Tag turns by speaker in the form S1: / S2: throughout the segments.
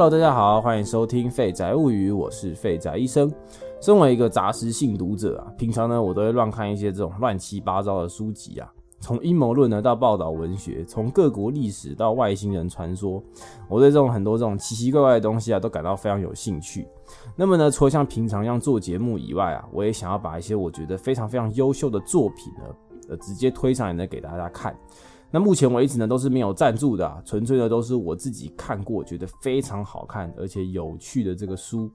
S1: Hello，大家好，欢迎收听《废宅物语》，我是废宅医生。身为一个杂食性读者啊，平常呢我都会乱看一些这种乱七八糟的书籍啊，从阴谋论呢到报道文学，从各国历史到外星人传说，我对这种很多这种奇奇怪怪的东西啊都感到非常有兴趣。那么呢，除了像平常一样做节目以外啊，我也想要把一些我觉得非常非常优秀的作品呢，呃，直接推上来呢给大家看。那目前为止呢，都是没有赞助的，纯粹的都是我自己看过，觉得非常好看而且有趣的这个书。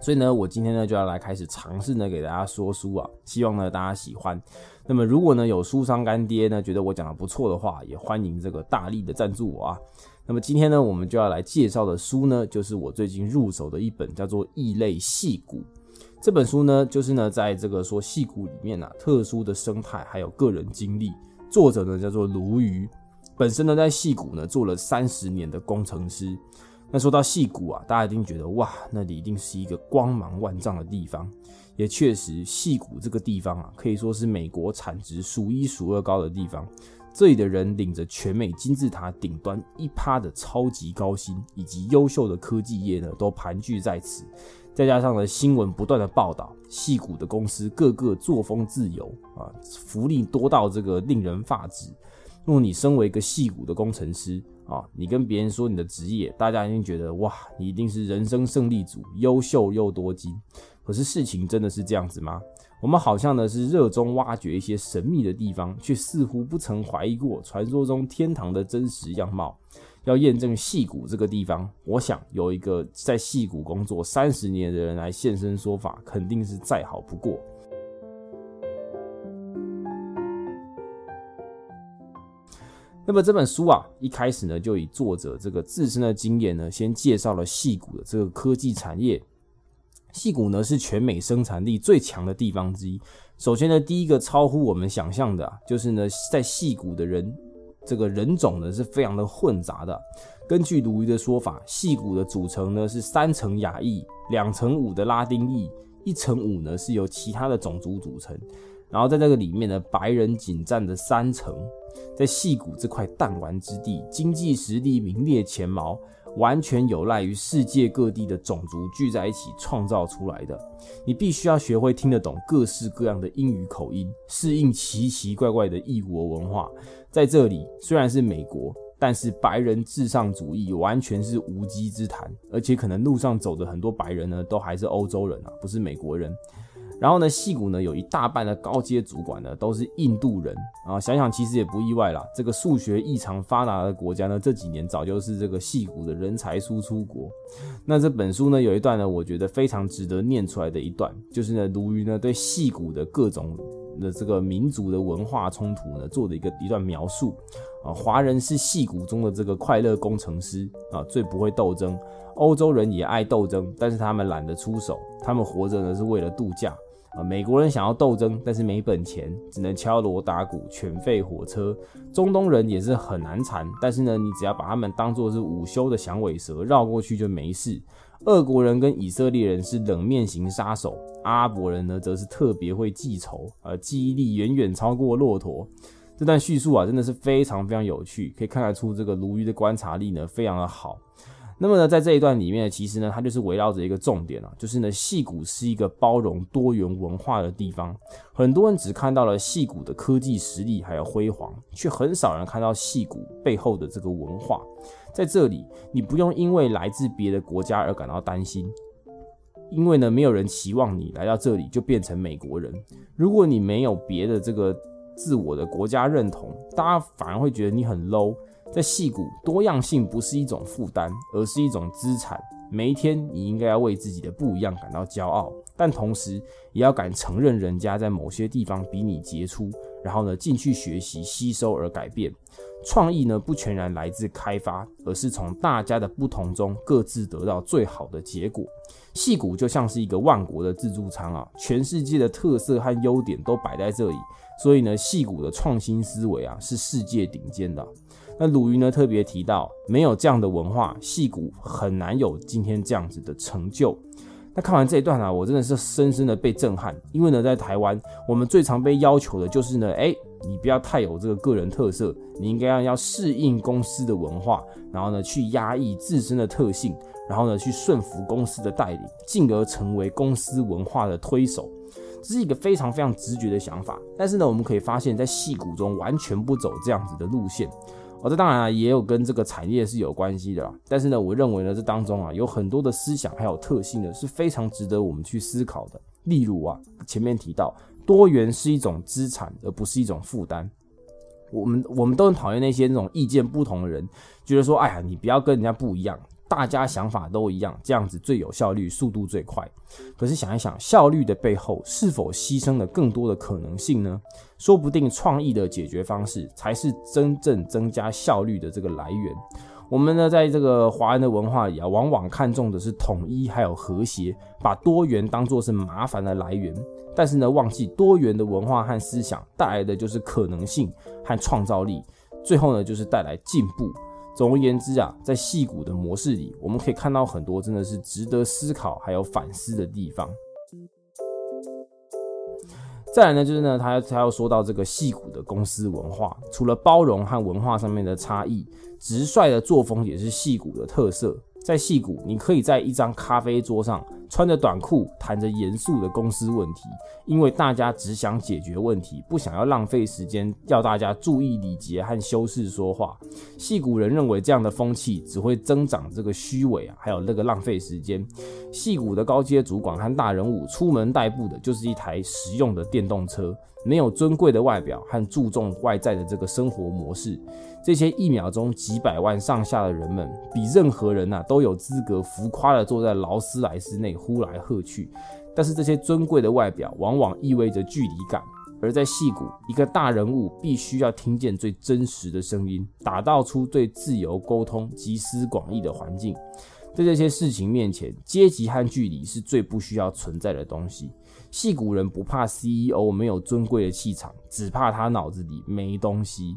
S1: 所以呢，我今天呢就要来开始尝试呢给大家说书啊，希望呢大家喜欢。那么如果呢有书商干爹呢觉得我讲的不错的话，也欢迎这个大力的赞助我啊。那么今天呢，我们就要来介绍的书呢，就是我最近入手的一本叫做《异类戏骨》这本书呢，就是呢在这个说戏骨里面啊，特殊的生态还有个人经历。作者呢叫做鲈鱼，本身呢在戏谷呢做了三十年的工程师。那说到戏谷啊，大家一定觉得哇，那里一定是一个光芒万丈的地方。也确实，戏谷这个地方啊，可以说是美国产值数一数二高的地方。这里的人领着全美金字塔顶端一趴的超级高薪，以及优秀的科技业呢，都盘踞在此。再加上呢，新闻不断的报道，戏骨的公司个个作风自由啊，福利多到这个令人发指。若你身为一个戏骨的工程师啊，你跟别人说你的职业，大家一定觉得哇，你一定是人生胜利组，优秀又多金。可是事情真的是这样子吗？我们好像呢是热衷挖掘一些神秘的地方，却似乎不曾怀疑过传说中天堂的真实样貌。要验证戏谷这个地方，我想有一个在戏谷工作三十年的人来现身说法，肯定是再好不过。那么这本书啊，一开始呢就以作者这个自身的经验呢，先介绍了戏谷的这个科技产业。戏谷呢是全美生产力最强的地方之一。首先呢，第一个超乎我们想象的，啊，就是呢在戏谷的人。这个人种呢是非常的混杂的。根据鲈鱼的说法，戏骨的组成呢是三层雅裔，两层五的拉丁裔，一层五呢是由其他的种族组成。然后在这个里面呢，白人仅占着三层。在戏骨这块弹丸之地，经济实力名列前茅。完全有赖于世界各地的种族聚在一起创造出来的。你必须要学会听得懂各式各样的英语口音，适应奇奇怪怪的异国文化。在这里，虽然是美国，但是白人至上主义完全是无稽之谈，而且可能路上走的很多白人呢，都还是欧洲人啊，不是美国人。然后呢，戏谷呢有一大半的高阶主管呢都是印度人啊，想想其实也不意外啦。这个数学异常发达的国家呢，这几年早就是这个戏谷的人才输出国。那这本书呢有一段呢，我觉得非常值得念出来的一段，就是呢，鲈鱼呢对戏谷的各种的这个民族的文化冲突呢做的一个一段描述啊。华人是戏谷中的这个快乐工程师啊，最不会斗争。欧洲人也爱斗争，但是他们懒得出手，他们活着呢是为了度假。啊，美国人想要斗争，但是没本钱，只能敲锣打鼓、犬吠火车。中东人也是很难缠，但是呢，你只要把他们当做是午休的响尾蛇，绕过去就没事。俄国人跟以色列人是冷面型杀手，阿拉伯人呢则是特别会记仇，呃，记忆力远远超过骆驼。这段叙述啊，真的是非常非常有趣，可以看得出这个鲈鱼的观察力呢非常的好。那么呢，在这一段里面，其实呢，它就是围绕着一个重点啊，就是呢，戏谷是一个包容多元文化的地方。很多人只看到了戏谷的科技实力还有辉煌，却很少人看到戏谷背后的这个文化。在这里，你不用因为来自别的国家而感到担心，因为呢，没有人期望你来到这里就变成美国人。如果你没有别的这个自我的国家认同，大家反而会觉得你很 low。在戏骨，多样性不是一种负担，而是一种资产。每一天，你应该要为自己的不一样感到骄傲，但同时也要敢承认人家在某些地方比你杰出，然后呢，进去学习、吸收而改变。创意呢，不全然来自开发，而是从大家的不同中各自得到最好的结果。戏骨就像是一个万国的自助餐啊，全世界的特色和优点都摆在这里，所以呢，戏骨的创新思维啊，是世界顶尖的。那鲁豫呢特别提到，没有这样的文化，戏骨很难有今天这样子的成就。那看完这一段啊，我真的是深深的被震撼。因为呢，在台湾，我们最常被要求的就是呢，哎，你不要太有这个个人特色，你应该要要适应公司的文化，然后呢，去压抑自身的特性，然后呢去顺服公司的带领，进而成为公司文化的推手。这是一个非常非常直觉的想法，但是呢，我们可以发现，在戏骨中完全不走这样子的路线。哦，这当然啊，也有跟这个产业是有关系的啦。但是呢，我认为呢，这当中啊，有很多的思想还有特性呢，是非常值得我们去思考的。例如啊，前面提到多元是一种资产，而不是一种负担。我们我们都很讨厌那些那种意见不同的人，觉得说，哎呀，你不要跟人家不一样。大家想法都一样，这样子最有效率，速度最快。可是想一想，效率的背后是否牺牲了更多的可能性呢？说不定创意的解决方式才是真正增加效率的这个来源。我们呢，在这个华人的文化里啊，往往看重的是统一还有和谐，把多元当作是麻烦的来源。但是呢，忘记多元的文化和思想带来的就是可能性和创造力，最后呢，就是带来进步。总而言之啊，在戏骨的模式里，我们可以看到很多真的是值得思考还有反思的地方。再来呢，就是呢，他他要说到这个戏骨的公司文化，除了包容和文化上面的差异，直率的作风也是戏骨的特色。在戏骨，你可以在一张咖啡桌上穿着短裤，谈着严肃的公司问题，因为大家只想解决问题，不想要浪费时间，要大家注意礼节和修饰说话。戏谷人认为这样的风气只会增长这个虚伪啊，还有那个浪费时间。戏谷的高阶主管和大人物出门代步的就是一台实用的电动车，没有尊贵的外表和注重外在的这个生活模式。这些一秒钟几百万上下的人们，比任何人呐都有资格浮夸的坐在劳斯莱斯内呼来喝去。但是这些尊贵的外表往往意味着距离感，而在戏谷，一个大人物必须要听见最真实的声音，打造出最自由沟通、集思广益的环境。在这些事情面前，阶级和距离是最不需要存在的东西。戏谷人不怕 CEO 没有尊贵的气场，只怕他脑子里没东西。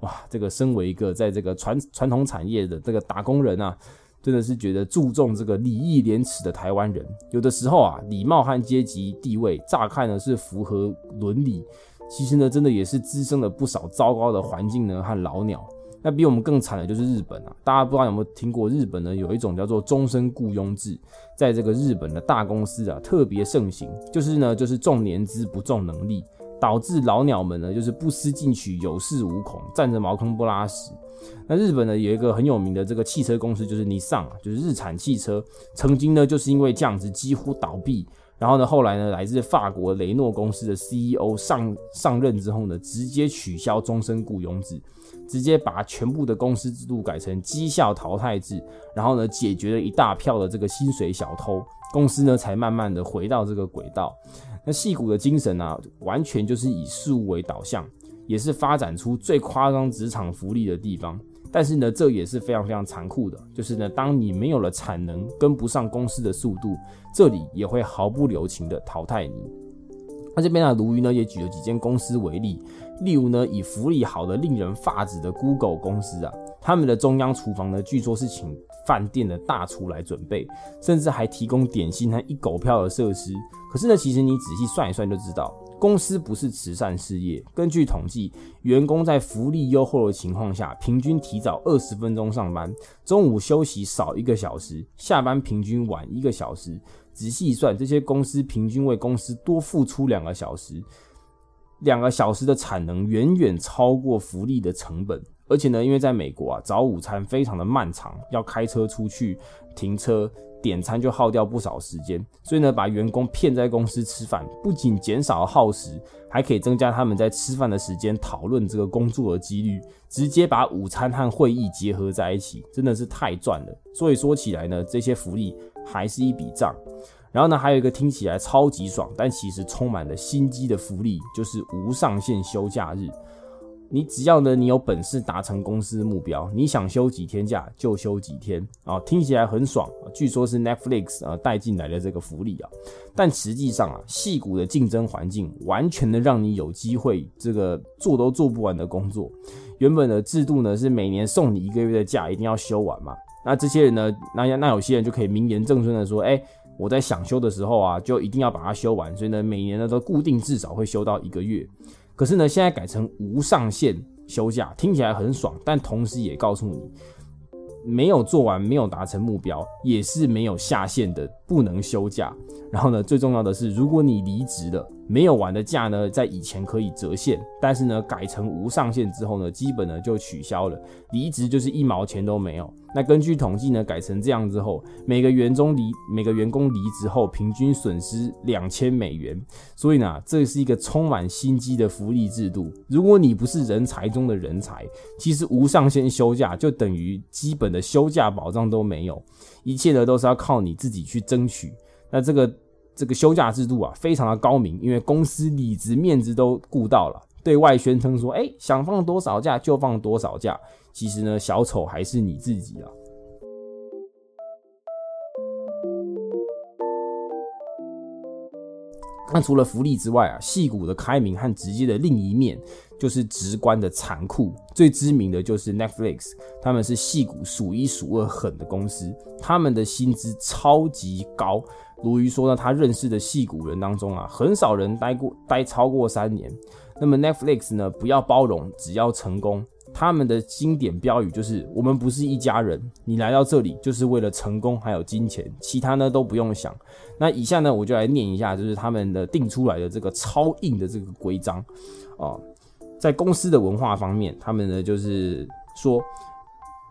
S1: 哇，这个身为一个在这个传传统产业的这个打工人啊，真的是觉得注重这个礼义廉耻的台湾人，有的时候啊，礼貌和阶级地位乍看呢是符合伦理，其实呢，真的也是滋生了不少糟糕的环境呢和老鸟。那比我们更惨的就是日本啊，大家不知道有没有听过，日本呢有一种叫做终身雇佣制，在这个日本的大公司啊特别盛行，就是呢就是重年资不重能力。导致老鸟们呢，就是不思进取，有恃无恐，占着茅坑不拉屎。那日本呢，有一个很有名的这个汽车公司，就是尼桑，就是日产汽车。曾经呢，就是因为这样子几乎倒闭。然后呢，后来呢，来自法国雷诺公司的 CEO 上上任之后呢，直接取消终身雇佣制，直接把全部的公司制度改成绩效淘汰制。然后呢，解决了一大票的这个薪水小偷，公司呢才慢慢的回到这个轨道。那戏骨的精神呢，完全就是以事物为导向，也是发展出最夸张职场福利的地方。但是呢，这也是非常非常残酷的，就是呢，当你没有了产能，跟不上公司的速度，这里也会毫不留情的淘汰你。那这边呢，鲈鱼呢也举了几间公司为例，例如呢，以福利好的令人发指的 Google 公司啊，他们的中央厨房呢，据说是请饭店的大厨来准备，甚至还提供点心和一狗票的设施。可是呢，其实你仔细算一算就知道，公司不是慈善事业。根据统计，员工在福利优厚的情况下，平均提早二十分钟上班，中午休息少一个小时，下班平均晚一个小时。仔细算，这些公司平均为公司多付出两个小时，两个小时的产能远远超过福利的成本。而且呢，因为在美国啊，早午餐非常的漫长，要开车出去停车。点餐就耗掉不少时间，所以呢，把员工骗在公司吃饭，不仅减少了耗时，还可以增加他们在吃饭的时间，讨论这个工作的几率，直接把午餐和会议结合在一起，真的是太赚了。所以说起来呢，这些福利还是一笔账。然后呢，还有一个听起来超级爽，但其实充满了心机的福利，就是无上限休假日。你只要呢，你有本事达成公司目标，你想休几天假就休几天啊，听起来很爽。据说是 Netflix 啊带进来的这个福利啊，但实际上啊，戏骨的竞争环境完全的让你有机会这个做都做不完的工作。原本的制度呢是每年送你一个月的假，一定要休完嘛。那这些人呢，那那有些人就可以名言正顺的说，哎，我在想休的时候啊，就一定要把它休完，所以呢，每年呢都固定至少会休到一个月。可是呢，现在改成无上限休假，听起来很爽，但同时也告诉你，没有做完，没有达成目标，也是没有下限的，不能休假。然后呢，最重要的是，如果你离职了，没有完的假呢，在以前可以折现，但是呢，改成无上限之后呢，基本呢就取消了。离职就是一毛钱都没有。那根据统计呢，改成这样之后，每个员工离每个员工离职后，平均损失两千美元。所以呢，这是一个充满心机的福利制度。如果你不是人才中的人才，其实无上限休假就等于基本的休假保障都没有，一切呢都是要靠你自己去争取。那这个这个休假制度啊，非常的高明，因为公司里子面子都顾到了，对外宣称说，哎，想放多少假就放多少假。其实呢，小丑还是你自己啊。那除了福利之外啊，戏骨的开明和直接的另一面，就是直观的残酷。最知名的就是 Netflix，他们是戏骨数一数二狠的公司，他们的薪资超级高。鲈鱼说呢，他认识的戏骨人当中啊，很少人待过待超过三年。那么 Netflix 呢，不要包容，只要成功。他们的经典标语就是“我们不是一家人，你来到这里就是为了成功还有金钱，其他呢都不用想。”那以下呢，我就来念一下，就是他们的定出来的这个超硬的这个规章啊，在公司的文化方面，他们呢就是说：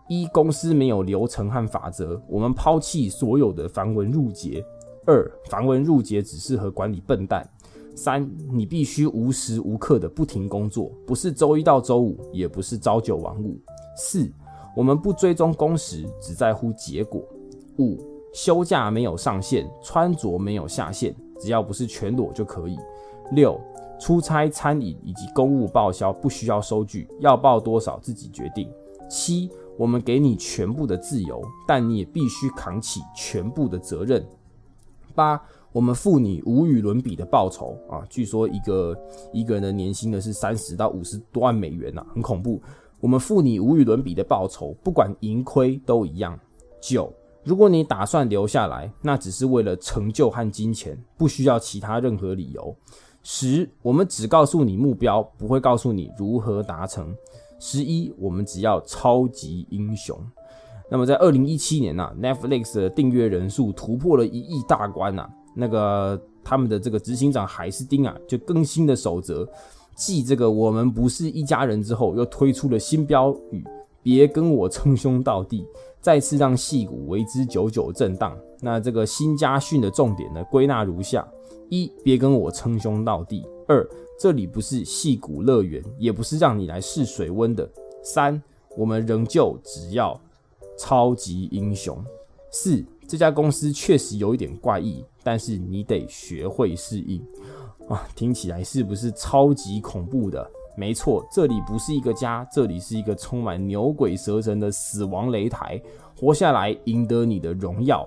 S1: 一、公司没有流程和法则，我们抛弃所有的繁文缛节。二繁文缛节只适合管理笨蛋。三你必须无时无刻的不停工作，不是周一到周五，也不是朝九晚五。四我们不追踪工时，只在乎结果。五休假没有上限，穿着没有下限，只要不是全裸就可以。六出差、餐饮以及公务报销不需要收据，要报多少自己决定。七我们给你全部的自由，但你也必须扛起全部的责任。八，我们付你无与伦比的报酬啊！据说一个一个人的年薪呢是三十到五十多万美元呐，很恐怖。我们付你无与伦比的报酬，不管盈亏都一样。九，如果你打算留下来，那只是为了成就和金钱，不需要其他任何理由。十，我们只告诉你目标，不会告诉你如何达成。十一，我们只要超级英雄。那么在二零一七年呐，Netflix 的订阅人数突破了一亿大关呐。那个他们的这个执行长海斯丁啊，就更新的守则，继这个我们不是一家人之后，又推出了新标语：别跟我称兄道弟，再次让戏骨为之久久震荡。那这个新家训的重点呢，归纳如下：一，别跟我称兄道弟；二，这里不是戏骨乐园，也不是让你来试水温的；三，我们仍旧只要。超级英雄四，这家公司确实有一点怪异，但是你得学会适应啊！听起来是不是超级恐怖的？没错，这里不是一个家，这里是一个充满牛鬼蛇神的死亡擂台。活下来，赢得你的荣耀；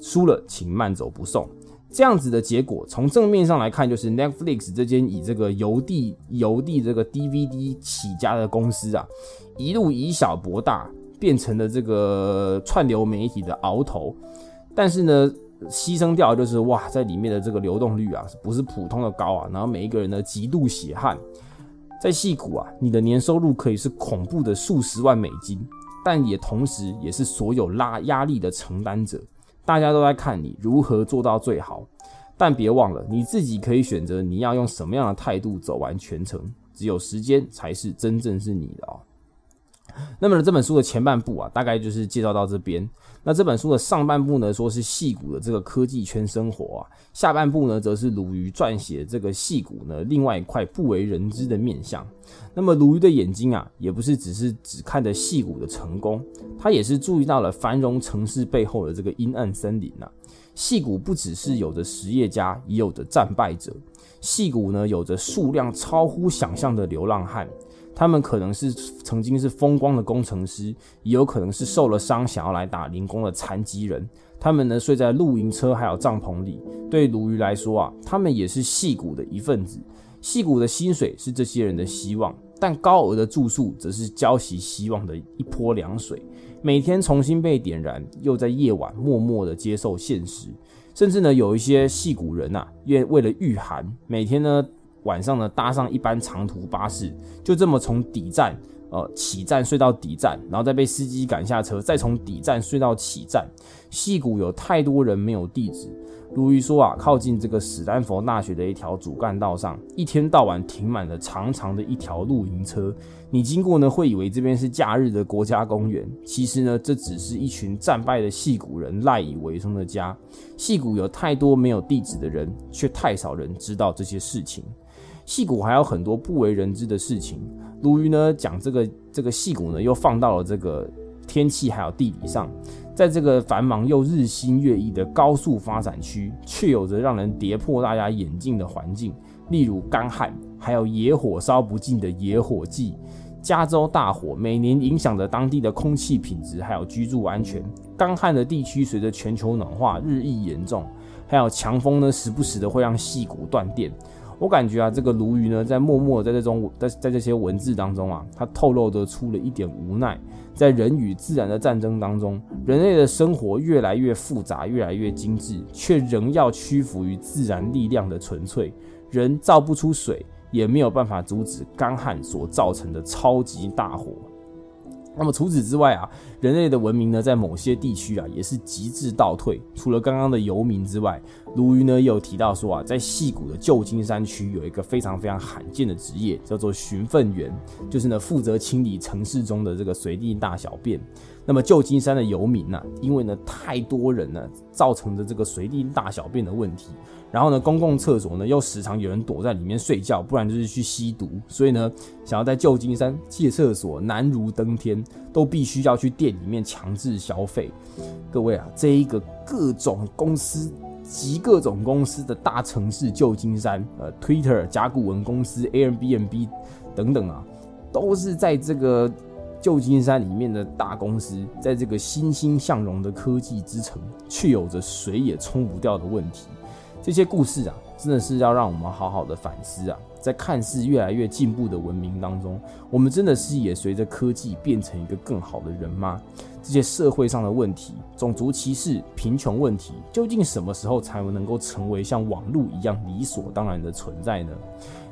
S1: 输了，请慢走不送。这样子的结果，从正面上来看，就是 Netflix 这间以这个邮递邮递这个 DVD 起家的公司啊，一路以小博大。变成了这个串流媒体的鳌头，但是呢，牺牲掉就是哇，在里面的这个流动率啊，不是普通的高啊，然后每一个人呢极度血汗，在戏谷啊，你的年收入可以是恐怖的数十万美金，但也同时也是所有拉压力的承担者，大家都在看你如何做到最好，但别忘了你自己可以选择你要用什么样的态度走完全程，只有时间才是真正是你的啊。那么呢，这本书的前半部啊，大概就是介绍到这边。那这本书的上半部呢，说是戏骨的这个科技圈生活啊；下半部呢，则是鲁豫撰写这个戏骨呢另外一块不为人知的面相。那么鲁豫的眼睛啊，也不是只是只看着戏骨的成功，他也是注意到了繁荣城市背后的这个阴暗森林呐。戏骨不只是有着实业家，也有着战败者。戏骨呢，有着数量超乎想象的流浪汉。他们可能是曾经是风光的工程师，也有可能是受了伤想要来打零工的残疾人。他们呢睡在露营车还有帐篷里。对鲈鱼来说啊，他们也是戏骨的一份子。戏骨的薪水是这些人的希望，但高额的住宿则是浇熄希望的一泼凉水。每天重新被点燃，又在夜晚默默的接受现实。甚至呢，有一些戏骨人呐，愿为了御寒，每天呢。晚上呢，搭上一班长途巴士，就这么从底站呃，起站睡到底站，然后再被司机赶下车，再从底站睡到起站。戏谷有太多人没有地址。如于说啊，靠近这个史丹佛大学的一条主干道上，一天到晚停满了长长的一条露营车。你经过呢，会以为这边是假日的国家公园。其实呢，这只是一群战败的戏谷人赖以为生的家。戏谷有太多没有地址的人，却太少人知道这些事情。戏谷还有很多不为人知的事情。鲈鱼呢讲这个这个戏骨呢，又放到了这个天气还有地理上，在这个繁忙又日新月异的高速发展区，却有着让人跌破大家眼镜的环境，例如干旱，还有野火烧不尽的野火季。加州大火每年影响着当地的空气品质，还有居住安全。干旱的地区随着全球暖化日益严重，还有强风呢，时不时的会让细骨断电。我感觉啊，这个鲈鱼呢，在默默在这种在在这些文字当中啊，它透露的出了一点无奈。在人与自然的战争当中，人类的生活越来越复杂，越来越精致，却仍要屈服于自然力量的纯粹。人造不出水，也没有办法阻止干旱所造成的超级大火。那么除此之外啊，人类的文明呢，在某些地区啊，也是极致倒退。除了刚刚的游民之外，鲈鱼呢也有提到说啊，在细谷的旧金山区有一个非常非常罕见的职业，叫做巡粪员，就是呢负责清理城市中的这个随地大小便。那么旧金山的游民呢，因为呢太多人呢，造成的这个随地大小便的问题。然后呢，公共厕所呢又时常有人躲在里面睡觉，不然就是去吸毒。所以呢，想要在旧金山借厕所难如登天，都必须要去店里面强制消费。各位啊，这一个各种公司及各种公司的大城市旧金山，呃，Twitter、甲骨文公司、Airbnb 等等啊，都是在这个旧金山里面的大公司，在这个欣欣向荣的科技之城，却有着水也冲不掉的问题。这些故事啊，真的是要让我们好好的反思啊！在看似越来越进步的文明当中，我们真的是也随着科技变成一个更好的人吗？这些社会上的问题，种族歧视、贫穷问题，究竟什么时候才能够成为像网络一样理所当然的存在呢？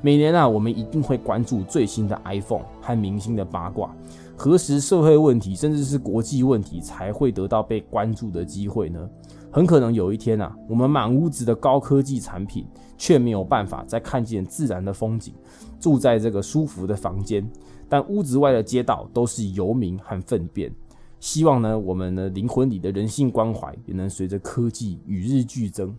S1: 每年啊，我们一定会关注最新的 iPhone 和明星的八卦。何时社会问题，甚至是国际问题，才会得到被关注的机会呢？很可能有一天啊，我们满屋子的高科技产品，却没有办法再看见自然的风景，住在这个舒服的房间，但屋子外的街道都是游民和粪便。希望呢，我们的灵魂里的人性关怀，也能随着科技与日俱增。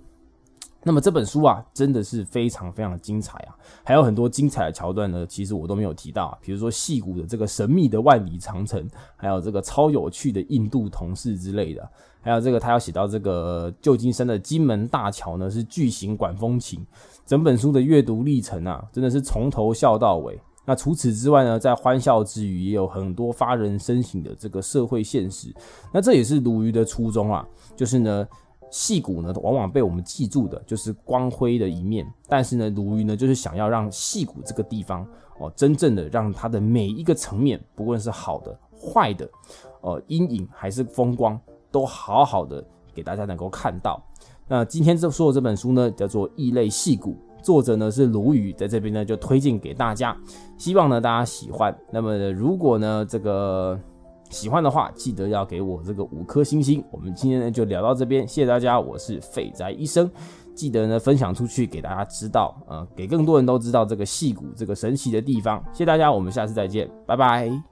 S1: 那么这本书啊，真的是非常非常的精彩啊，还有很多精彩的桥段呢，其实我都没有提到啊，比如说戏骨的这个神秘的万里长城，还有这个超有趣的印度同事之类的，还有这个他要写到这个旧金山的金门大桥呢是巨型管风琴，整本书的阅读历程啊，真的是从头笑到尾。那除此之外呢，在欢笑之余，也有很多发人深省的这个社会现实。那这也是鲈鱼的初衷啊，就是呢。戏骨呢，往往被我们记住的就是光辉的一面，但是呢，鲈鱼呢，就是想要让戏骨这个地方哦，真正的让它的每一个层面，不论是好的、坏的，呃，阴影还是风光，都好好的给大家能够看到。那今天这说的这本书呢，叫做《异类戏骨》，作者呢是鲈鱼，在这边呢就推荐给大家，希望呢大家喜欢。那么如果呢这个。喜欢的话，记得要给我这个五颗星星。我们今天呢就聊到这边，谢谢大家，我是废宅医生。记得呢分享出去给大家知道，呃，给更多人都知道这个戏骨这个神奇的地方。谢谢大家，我们下次再见，拜拜。